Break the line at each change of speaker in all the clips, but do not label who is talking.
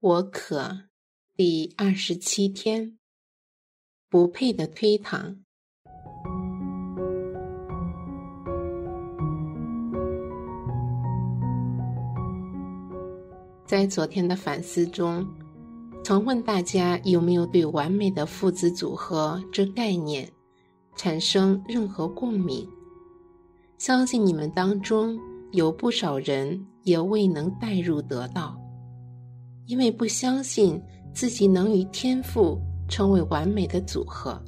我可第二十七天，不配的推搪。在昨天的反思中，曾问大家有没有对“完美的父子组合”这概念产生任何共鸣？相信你们当中有不少人也未能代入得到。因为不相信自己能与天赋成为完美的组合，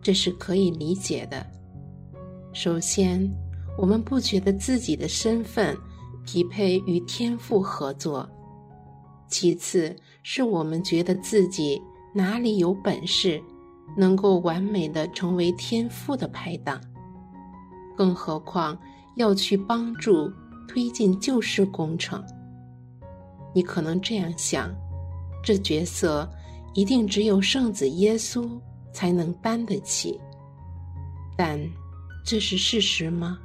这是可以理解的。首先，我们不觉得自己的身份匹配与天赋合作；其次，是我们觉得自己哪里有本事，能够完美的成为天赋的拍档。更何况要去帮助推进救世工程。你可能这样想：这角色一定只有圣子耶稣才能担得起。但这是事实吗？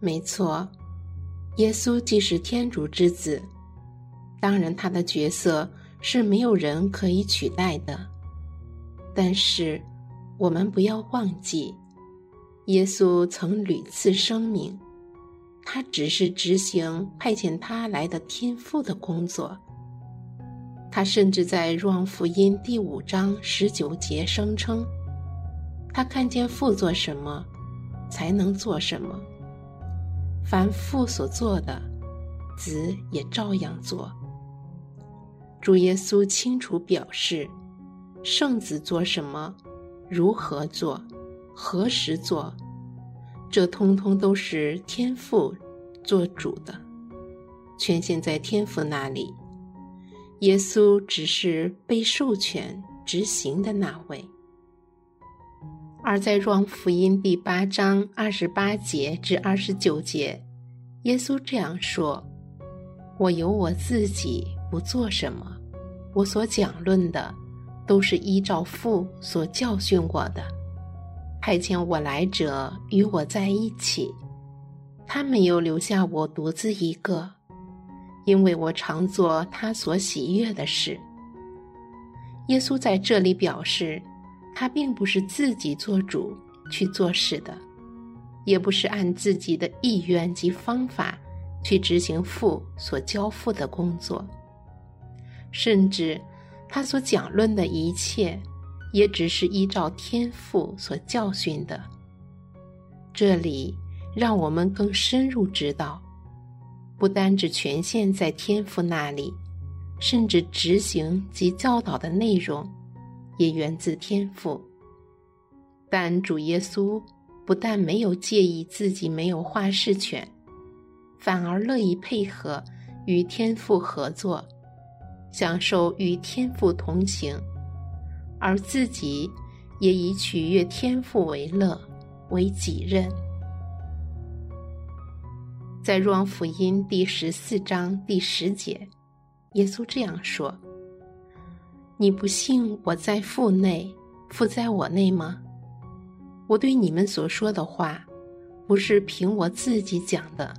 没错，耶稣既是天主之子，当然他的角色是没有人可以取代的。但是我们不要忘记，耶稣曾屡次声明。他只是执行派遣他来的天父的工作。他甚至在《若望福音》第五章十九节声称：“他看见父做什么，才能做什么。凡父所做的，子也照样做。”主耶稣清楚表示：“圣子做什么，如何做，何时做。”这通通都是天父做主的，权限在天父那里。耶稣只是被授权执行的那位。而在《若福音》第八章二十八节至二十九节，耶稣这样说：“我有我自己不做什么，我所讲论的，都是依照父所教训我的。”派遣我来者与我在一起，他没有留下我独自一个，因为我常做他所喜悦的事。耶稣在这里表示，他并不是自己做主去做事的，也不是按自己的意愿及方法去执行父所交付的工作，甚至他所讲论的一切。也只是依照天赋所教训的。这里让我们更深入知道，不单只权限在天赋那里，甚至执行及教导的内容，也源自天赋。但主耶稣不但没有介意自己没有话事权，反而乐意配合与天赋合作，享受与天赋同行。而自己也以取悦天父为乐，为己任。在《若望福音》第十四章第十节，耶稣这样说：“你不信我在父内，父在我内吗？我对你们所说的话，不是凭我自己讲的，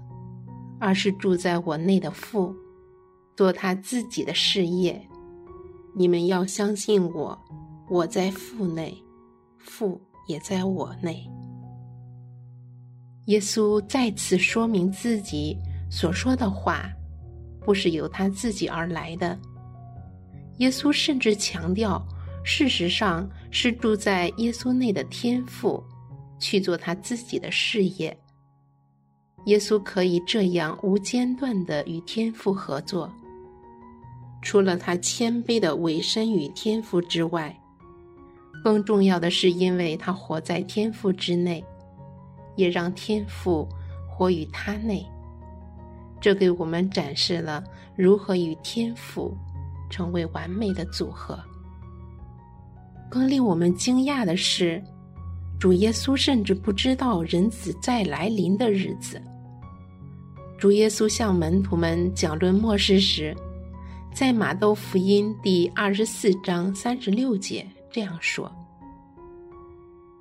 而是住在我内的父，做他自己的事业。你们要相信我。”我在父内，父也在我内。耶稣再次说明自己所说的话，不是由他自己而来的。耶稣甚至强调，事实上是住在耶稣内的天赋去做他自己的事业。耶稣可以这样无间断的与天赋合作，除了他谦卑的委身与天赋之外。更重要的是，因为他活在天赋之内，也让天赋活于他内。这给我们展示了如何与天赋成为完美的组合。更令我们惊讶的是，主耶稣甚至不知道人子再来临的日子。主耶稣向门徒们讲论末世时，在马窦福音第二十四章三十六节。这样说。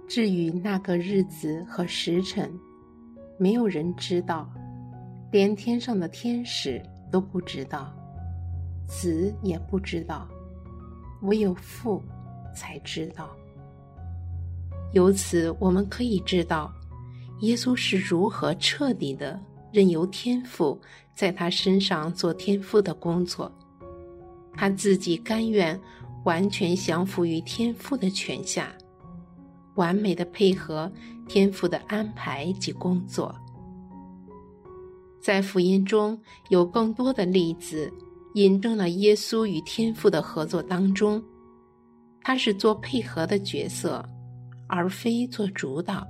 至于那个日子和时辰，没有人知道，连天上的天使都不知道，子也不知道，唯有父才知道。由此，我们可以知道，耶稣是如何彻底的任由天父在他身上做天父的工作，他自己甘愿完全降服于天父的权下，完美的配合天父的安排及工作。在福音中有更多的例子，印证了耶稣与天父的合作当中，他是做配合的角色，而非做主导。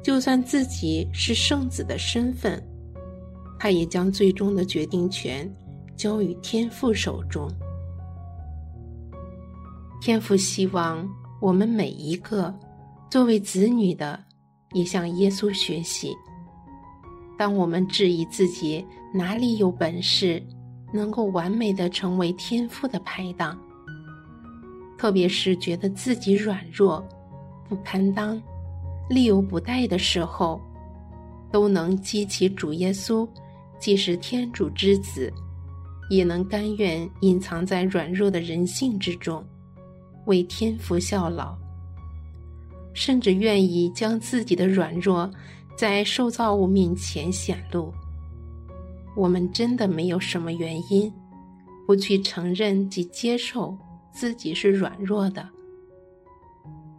就算自己是圣子的身份，他也将最终的决定权交于天父手中。天父希望我们每一个作为子女的，也向耶稣学习。当我们质疑自己哪里有本事，能够完美的成为天赋的拍档，特别是觉得自己软弱、不堪当、力有不逮的时候，都能激起主耶稣，既是天主之子，也能甘愿隐藏在软弱的人性之中，为天父效劳，甚至愿意将自己的软弱。在受造物面前显露，我们真的没有什么原因不去承认及接受自己是软弱的。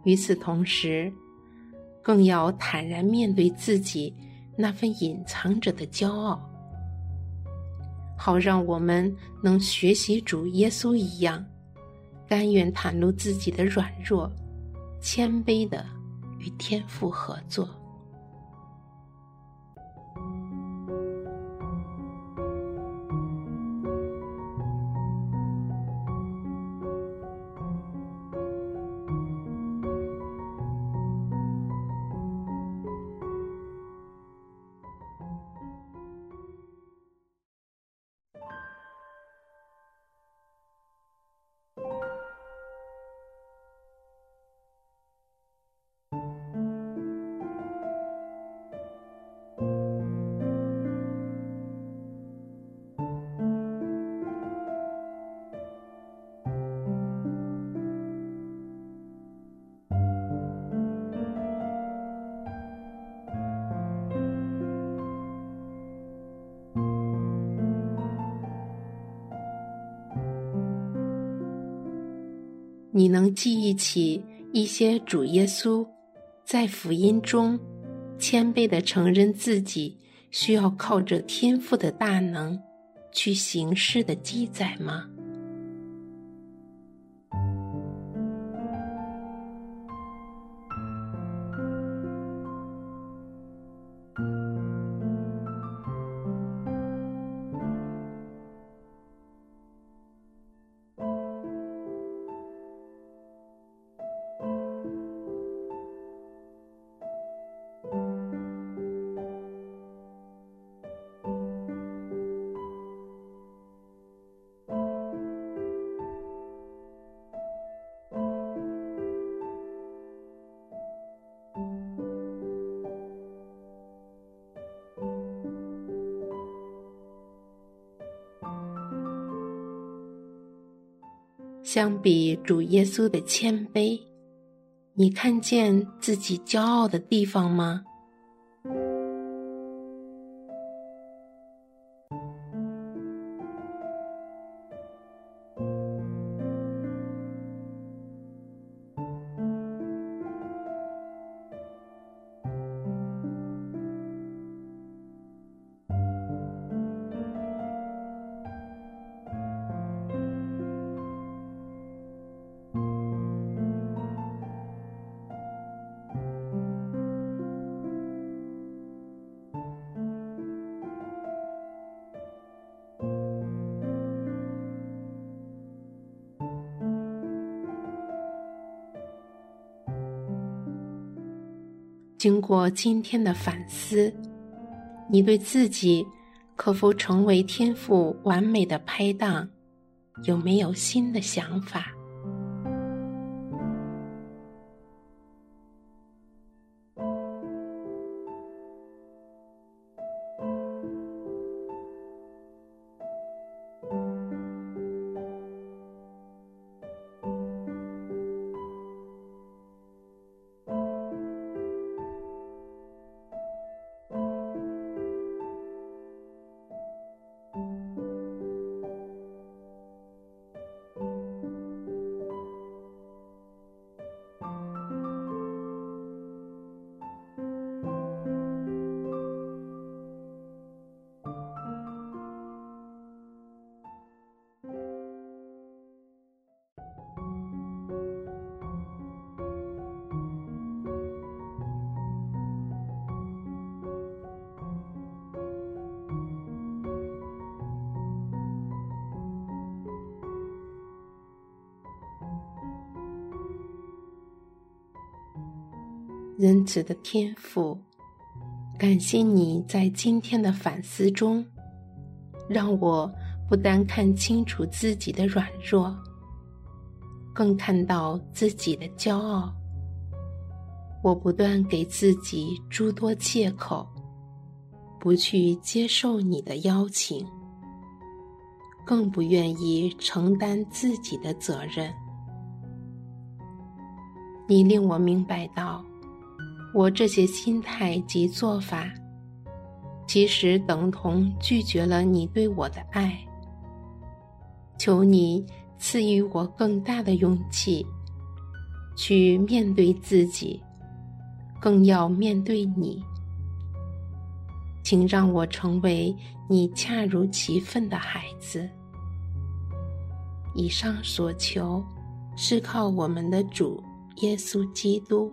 与此同时，更要坦然面对自己那份隐藏着的骄傲，好让我们能学习主耶稣一样，甘愿袒露自己的软弱，谦卑的与天父合作。你能记忆起一些主耶稣在福音中谦卑地承认自己需要靠着天赋的大能去行事的记载吗？相比主耶稣的谦卑，你看见自己骄傲的地方吗？经过今天的反思，你对自己可否成为天赋完美的拍档，有没有新的想法？仁慈的天父，感谢你在今天的反思中，让我不但看清楚自己的软弱，更看到自己的骄傲。我不断给自己诸多借口，不去接受你的邀请，更不愿意承担自己的责任。你令我明白到，我这些心态及做法，其实等同拒绝了你对我的爱。求你赐予我更大的勇气，去面对自己。更要面对你，请让我成为你恰如其分的孩子。以上所求，是靠我们的主耶稣基督。